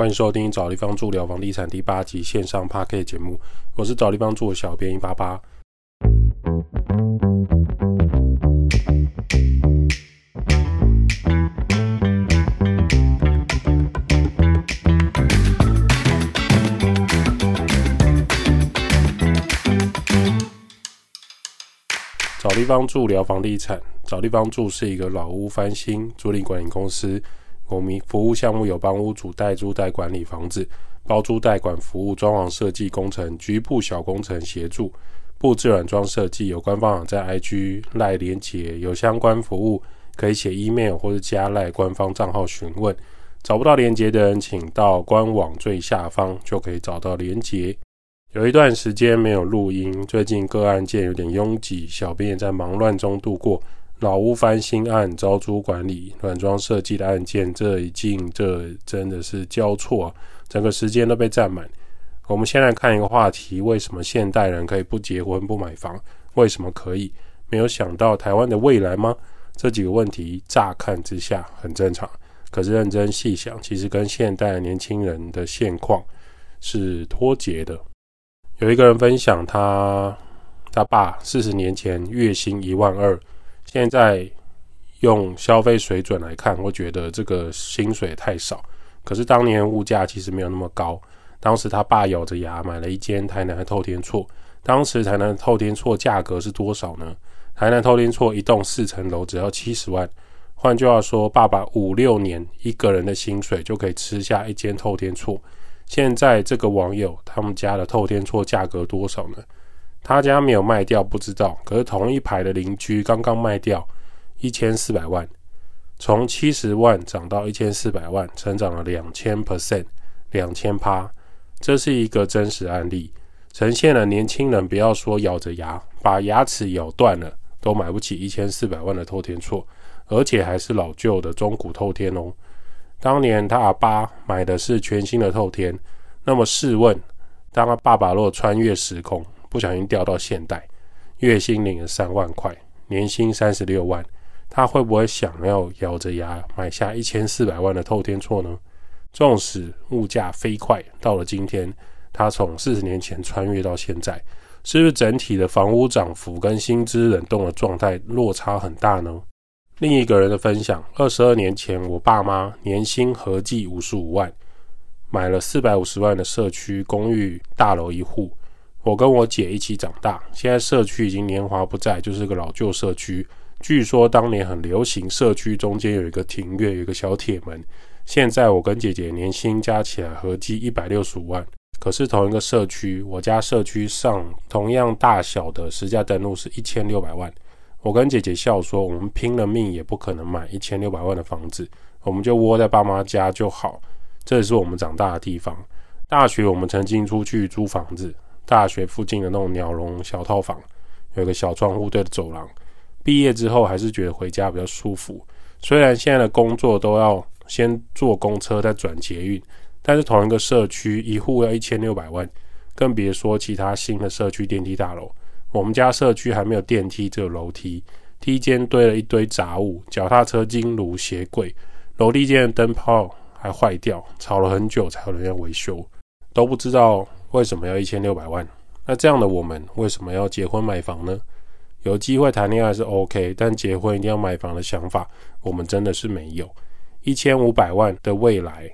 欢迎收听找地方住聊房地产第八集线上 p a r k 节目，我是找地方住的小编一八八。找地方住聊房地产，找地方住是一个老屋翻新租赁管理公司。我们服务项目有帮屋主代租代管理房子、包租代管服务、装潢设计工程、局部小工程协助、布置软装设计。有官方网站 IG 赖连结，有相关服务可以写 email 或者加赖官方账号询问。找不到连结的人，请到官网最下方就可以找到连结。有一段时间没有录音，最近个案件有点拥挤，小编也在忙乱中度过。老屋翻新案、招租管理、软装设计的案件，这一进这真的是交错，整个时间都被占满。我们先来看一个话题：为什么现代人可以不结婚不买房？为什么可以？没有想到台湾的未来吗？这几个问题乍看之下很正常，可是认真细想，其实跟现代年轻人的现况是脱节的。有一个人分享，他他爸四十年前月薪一万二。现在用消费水准来看，我觉得这个薪水太少。可是当年物价其实没有那么高。当时他爸咬着牙买了一间台南的透天厝。当时台南透天厝价格是多少呢？台南透天厝一栋四层楼只要七十万。换句话说，爸爸五六年一个人的薪水就可以吃下一间透天厝。现在这个网友他们家的透天厝价格多少呢？他家没有卖掉，不知道。可是同一排的邻居刚刚卖掉一千四百万，从七十万涨到一千四百万，成长了两千 percent，两千趴。这是一个真实案例，呈现了年轻人不要说咬着牙把牙齿咬断了，都买不起一千四百万的透天厝，而且还是老旧的中古透天哦。当年他阿爸买的是全新的透天，那么试问，当他爸爸若穿越时空？不小心掉到现代，月薪领了三万块，年薪三十六万，他会不会想要咬着牙买下一千四百万的透天厝呢？纵使物价飞快，到了今天，他从四十年前穿越到现在，是不是整体的房屋涨幅跟薪资冷冻的状态落差很大呢？另一个人的分享：二十二年前，我爸妈年薪合计五十五万，买了四百五十万的社区公寓大楼一户。我跟我姐一起长大，现在社区已经年华不在，就是个老旧社区。据说当年很流行，社区中间有一个庭院，有一个小铁门。现在我跟姐姐年薪加起来合计一百六十五万，可是同一个社区，我家社区上同样大小的实价登录是一千六百万。我跟姐姐笑说，我们拼了命也不可能买一千六百万的房子，我们就窝在爸妈家就好。这也是我们长大的地方。大学我们曾经出去租房子。大学附近的那种鸟笼小套房，有个小窗户对着走廊。毕业之后还是觉得回家比较舒服。虽然现在的工作都要先坐公车再转捷运，但是同一个社区一户要一千六百万，更别说其他新的社区电梯大楼。我们家社区还没有电梯，只有楼梯，梯间堆了一堆杂物，脚踏车、金炉、鞋柜，楼梯间的灯泡还坏掉，吵了很久才有人要维修，都不知道。为什么要一千六百万？那这样的我们为什么要结婚买房呢？有机会谈恋爱是 OK，但结婚一定要买房的想法，我们真的是没有。一千五百万的未来，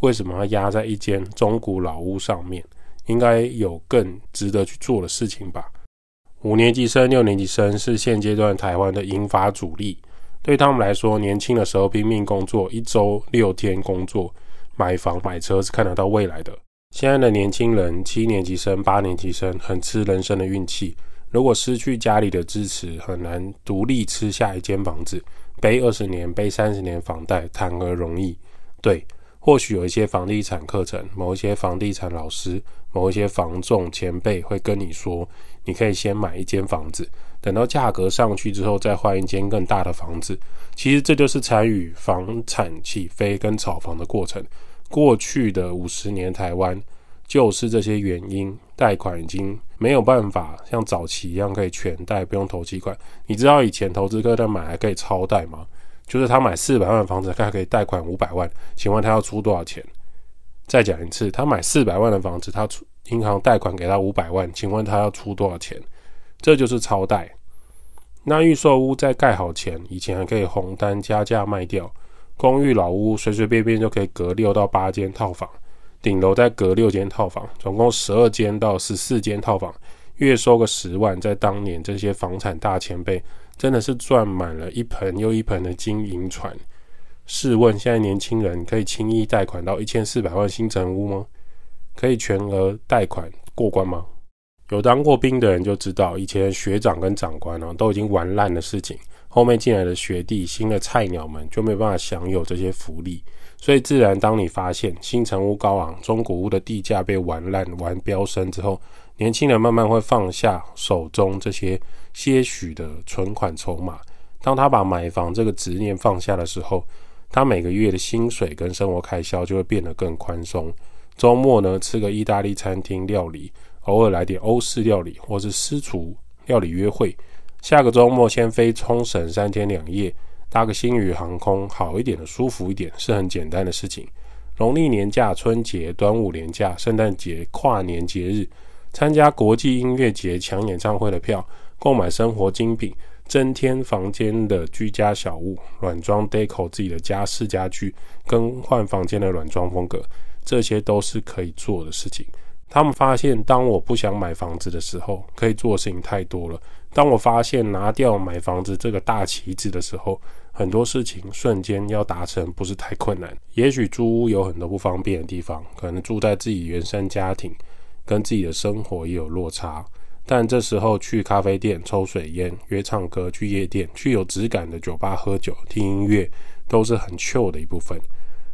为什么要压在一间中古老屋上面？应该有更值得去做的事情吧。五年级生、六年级生是现阶段台湾的银发主力，对他们来说，年轻的时候拼命工作，一周六天工作，买房买车是看得到未来的。现在的年轻人，七年级生、八年级生，很吃人生的运气。如果失去家里的支持，很难独立吃下一间房子。背二十年、背三十年房贷，谈何容易？对，或许有一些房地产课程，某一些房地产老师，某一些房仲前辈会跟你说，你可以先买一间房子，等到价格上去之后，再换一间更大的房子。其实这就是参与房产起飞跟炒房的过程。过去的五十年，台湾就是这些原因，贷款已经没有办法像早期一样可以全贷，不用投期款。你知道以前投资客在买还可以超贷吗？就是他买四百万的房子，他可以贷款五百万，请问他要出多少钱？再讲一次，他买四百万的房子，他出银行贷款给他五百万，请问他要出多少钱？这就是超贷。那预售屋在盖好前，以前还可以红单加价卖掉，公寓老屋随随便便就可以隔六到八间套房，顶楼再隔六间套房，总共十二间到十四间套房，月收个十万，在当年这些房产大前辈真的是赚满了一盆又一盆的金银船。试问，现在年轻人可以轻易贷款到一千四百万新城屋吗？可以全额贷款过关吗？有当过兵的人就知道，以前学长跟长官哦都已经玩烂的事情，后面进来的学弟、新的菜鸟们就没办法享有这些福利。所以，自然当你发现新城屋高昂、中古屋的地价被玩烂、玩飙升之后，年轻人慢慢会放下手中这些些许的存款筹码。当他把买房这个执念放下的时候，他每个月的薪水跟生活开销就会变得更宽松。周末呢，吃个意大利餐厅料理，偶尔来点欧式料理，或是私厨料理约会。下个周末先飞冲绳三天两夜，搭个星宇航空，好一点的、舒服一点，是很简单的事情。农历年假、春节、端午年假、圣诞节、跨年节日，参加国际音乐节、抢演唱会的票，购买生活精品。增添房间的居家小物，软装 deco 自己的家饰家具，更换房间的软装风格，这些都是可以做的事情。他们发现，当我不想买房子的时候，可以做的事情太多了。当我发现拿掉买房子这个大旗子的时候，很多事情瞬间要达成不是太困难。也许租屋有很多不方便的地方，可能住在自己原生家庭，跟自己的生活也有落差。但这时候去咖啡店抽水烟、约唱歌、去夜店、去有质感的酒吧喝酒、听音乐，都是很 chill 的一部分。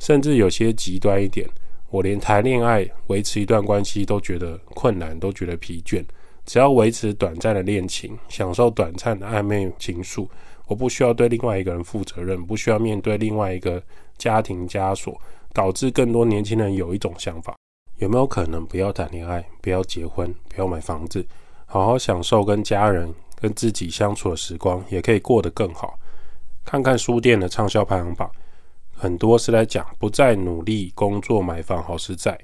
甚至有些极端一点，我连谈恋爱、维持一段关系都觉得困难，都觉得疲倦。只要维持短暂的恋情，享受短暂的暧昧情愫，我不需要对另外一个人负责任，不需要面对另外一个家庭枷锁，导致更多年轻人有一种想法：有没有可能不要谈恋爱、不要结婚、不要买房子？好好享受跟家人、跟自己相处的时光，也可以过得更好。看看书店的畅销排行榜，很多是在讲不再努力工作买房好实在，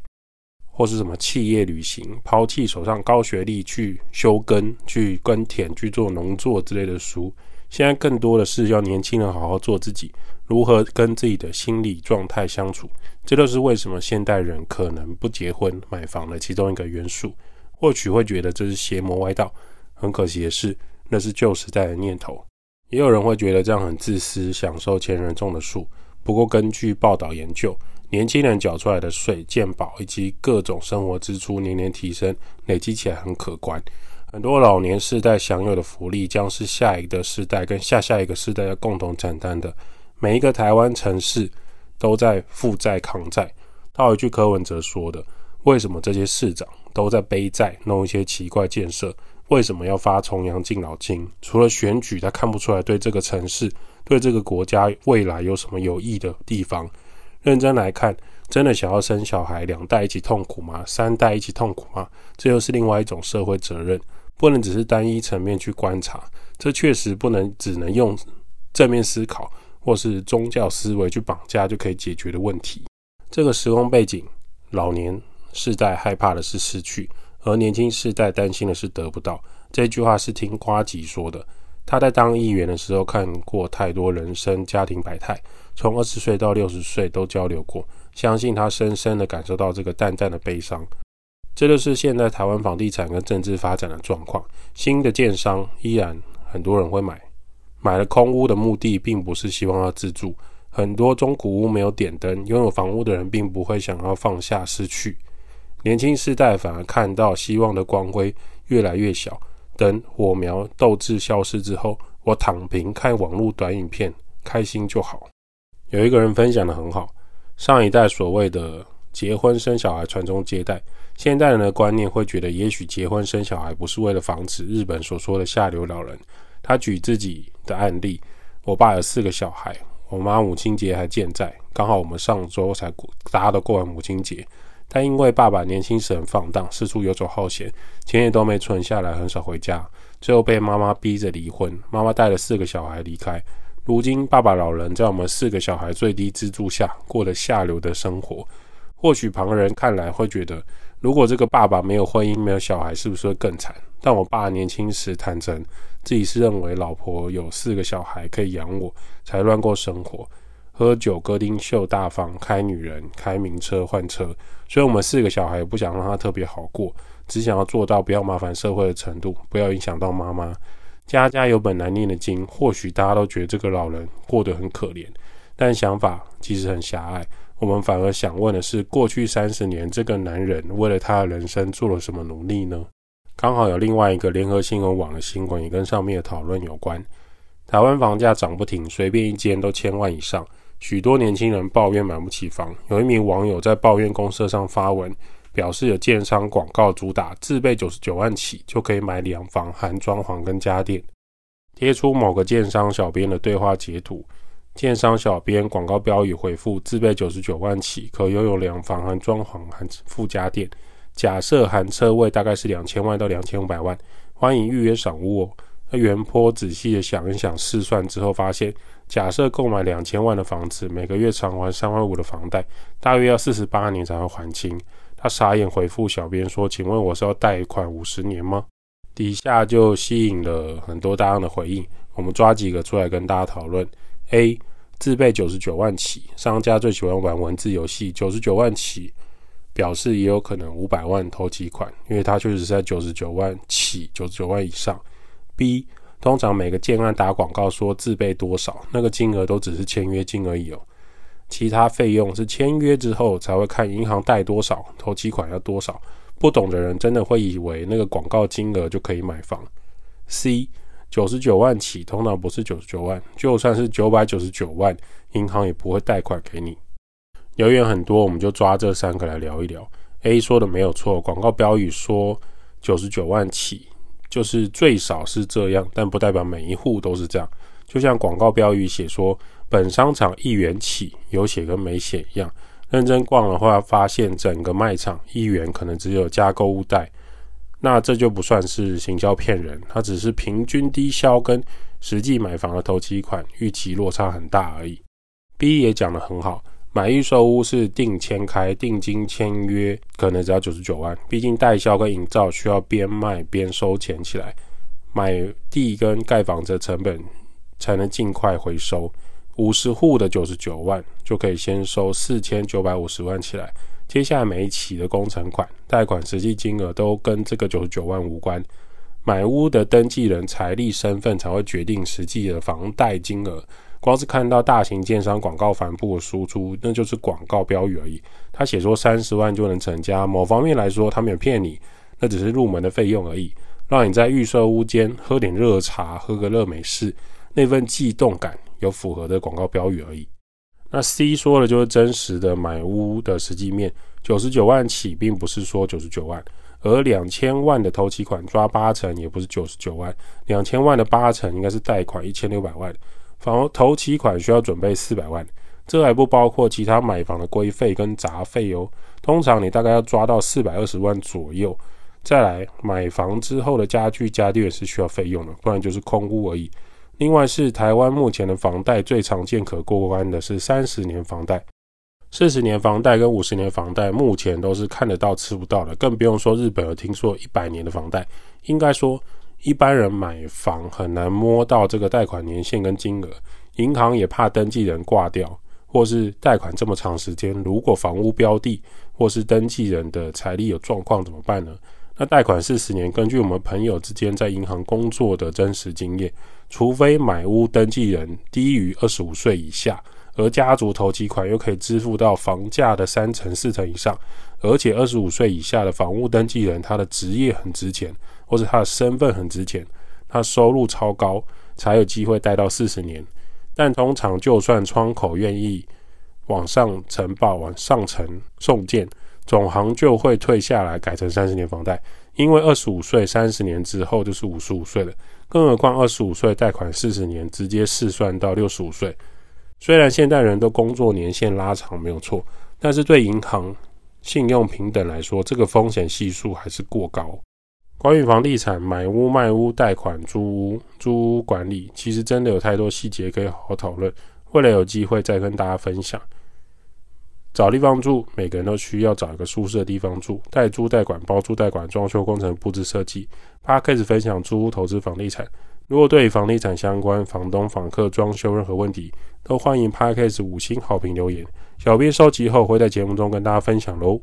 或是什么企业旅行、抛弃手上高学历去休耕、去耕田、去做农作之类的书。现在更多的是要年轻人好好做自己，如何跟自己的心理状态相处。这就是为什么现代人可能不结婚买房的其中一个元素。或许会觉得这是邪魔歪道，很可惜的是，那是旧时代的念头。也有人会觉得这样很自私，享受前人种的树。不过，根据报道研究，年轻人缴出来的税、健保以及各种生活支出年年提升，累积起来很可观。很多老年世代享有的福利，将是下一个世代跟下下一个世代要共同承担的。每一个台湾城市都在负债抗债。套一句柯文哲说的。为什么这些市长都在背债弄一些奇怪建设？为什么要发重阳敬老金？除了选举，他看不出来对这个城市、对这个国家未来有什么有益的地方。认真来看，真的想要生小孩，两代一起痛苦吗？三代一起痛苦吗？这又是另外一种社会责任，不能只是单一层面去观察。这确实不能只能用正面思考或是宗教思维去绑架就可以解决的问题。这个时空背景，老年。世代害怕的是失去，而年轻世代担心的是得不到。这句话是听瓜吉说的。他在当议员的时候看过太多人生家庭百态，从二十岁到六十岁都交流过，相信他深深的感受到这个淡淡的悲伤。这就是现在台湾房地产跟政治发展的状况。新的建商依然很多人会买，买了空屋的目的并不是希望要自住。很多中古屋没有点灯，拥有房屋的人并不会想要放下失去。年轻世代反而看到希望的光辉越来越小。等火苗斗志消失之后，我躺平看网络短影片，开心就好。有一个人分享的很好：上一代所谓的结婚生小孩传宗接代，现代人的观念会觉得，也许结婚生小孩不是为了防止日本所说的下流老人。他举自己的案例：我爸有四个小孩，我妈母亲节还健在，刚好我们上周才大家都过完母亲节。但因为爸爸年轻时很放荡，四处游走好闲，钱也都没存下来，很少回家，最后被妈妈逼着离婚。妈妈带了四个小孩离开。如今爸爸老人在我们四个小孩最低资助下过了下流的生活。或许旁人看来会觉得，如果这个爸爸没有婚姻、没有小孩，是不是会更惨？但我爸年轻时坦诚，自己是认为老婆有四个小孩可以养我，才乱过生活，喝酒、歌厅秀、大方、开女人、开名车、换车。所以，我们四个小孩不想让他特别好过，只想要做到不要麻烦社会的程度，不要影响到妈妈。家家有本难念的经，或许大家都觉得这个老人过得很可怜，但想法其实很狭隘。我们反而想问的是，过去三十年，这个男人为了他的人生做了什么努力呢？刚好有另外一个联合新闻网的新闻也跟上面的讨论有关。台湾房价涨不停，随便一间都千万以上，许多年轻人抱怨买不起房。有一名网友在抱怨公社上发文，表示有建商广告主打自备九十九万起就可以买两房，含装潢跟家电，贴出某个建商小编的对话截图。建商小编广告标语回复：自备九十九万起，可拥有两房含装潢含附家电。假设含车位大概是两千万到两千五百万，欢迎预约赏屋哦。那袁坡仔细的想一想试算之后，发现假设购买两千万的房子，每个月偿还三万五的房贷，大约要四十八年才会还清。他傻眼回复小编说：“请问我是要贷款五十年吗？”底下就吸引了很多大量的回应，我们抓几个出来跟大家讨论。A 自备九十九万起，商家最喜欢玩文字游戏。九十九万起表示也有可能五百万投几款，因为它确实是在九十九万起，九十九万以上。B 通常每个建案打广告说自备多少，那个金额都只是签约金而已哦，其他费用是签约之后才会看银行贷多少，投期款要多少。不懂的人真的会以为那个广告金额就可以买房。C 九十九万起，通常不是九十九万，就算是九百九十九万，银行也不会贷款给你。留言很多，我们就抓这三个来聊一聊。A 说的没有错，广告标语说九十九万起，就是最少是这样，但不代表每一户都是这样。就像广告标语写说本商场一元起，有写跟没写一样。认真逛的话，发现整个卖场一元可能只有加购物袋。那这就不算是行销骗人，它只是平均低销跟实际买房的头期款预期落差很大而已。B 也讲得很好，买预售屋是定签开定金签约，可能只要九十九万，毕竟代销跟营造需要边卖边收钱起来，买地跟盖房子成本才能尽快回收。五十户的九十九万就可以先收四千九百五十万起来。接下来每一期的工程款、贷款实际金额都跟这个九十九万无关，买屋的登记人财力身份才会决定实际的房贷金额。光是看到大型建商广告帆布的输出，那就是广告标语而已。他写说三十万就能成家，某方面来说他没有骗你，那只是入门的费用而已，让你在预售屋间喝点热茶、喝个热美式，那份悸动感有符合的广告标语而已。那 C 说的就是真实的买屋的实际面，九十九万起，并不是说九十九万，而两千万的头期款抓八成，也不是九十九万，两千万的八成应该是贷款一千六百万，房头期款需要准备四百万，这还不包括其他买房的规费跟杂费哦，通常你大概要抓到四百二十万左右，再来买房之后的家具家电是需要费用的，不然就是空屋而已。另外是台湾目前的房贷最常见可过关的是三十年房贷，四十年房贷跟五十年房贷目前都是看得到吃不到的，更不用说日本有听说一百年的房贷。应该说一般人买房很难摸到这个贷款年限跟金额，银行也怕登记人挂掉，或是贷款这么长时间，如果房屋标的或是登记人的财力有状况怎么办呢？那贷款四十年，根据我们朋友之间在银行工作的真实经验，除非买屋登记人低于二十五岁以下，而家族投期款又可以支付到房价的三成四成以上，而且二十五岁以下的房屋登记人他的职业很值钱，或者他的身份很值钱，他收入超高，才有机会贷到四十年。但通常就算窗口愿意往上呈报、往上层送件。总行就会退下来，改成三十年房贷，因为二十五岁三十年之后就是五十五岁了。更何况二十五岁贷款四十年，直接试算到六十五岁。虽然现代人的工作年限拉长没有错，但是对银行信用平等来说，这个风险系数还是过高。关于房地产买屋、卖屋、贷款、租屋、租屋管理，其实真的有太多细节可以好好讨论。未来有机会再跟大家分享。找地方住，每个人都需要找一个舒适的地方住。代租代管、包租代管、装修工程、布置设计。他开始分享租屋投资房地产。如果对房地产相关、房东、房客、装修任何问题，都欢迎 p a d c a s 五星好评留言。小编收集后会在节目中跟大家分享喽。